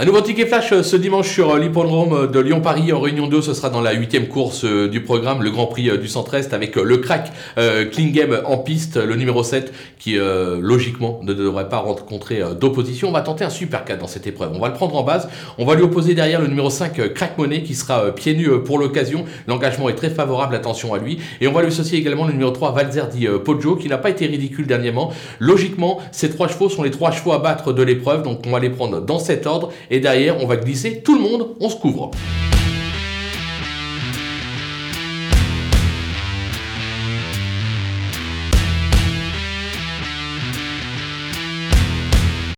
Un nouveau ticket flash euh, ce dimanche sur euh, l'hippodrome euh, de Lyon-Paris en Réunion 2. Ce sera dans la huitième course du programme, le Grand Prix du Centre-Est avec le crack Klingem en piste, le numéro 7 qui logiquement ne devrait pas rencontrer d'opposition. On va tenter un super 4 dans cette épreuve. On va le prendre en base. On va lui opposer derrière le numéro 5 Crack Money qui sera pieds nus pour l'occasion. L'engagement est très favorable, attention à lui. Et on va lui associer également le numéro 3 Valzerdi Poggio qui n'a pas été ridicule dernièrement. Logiquement, ces trois chevaux sont les trois chevaux à battre de l'épreuve. Donc on va les prendre dans cet ordre et derrière, on va glisser tout le monde, on se couvre.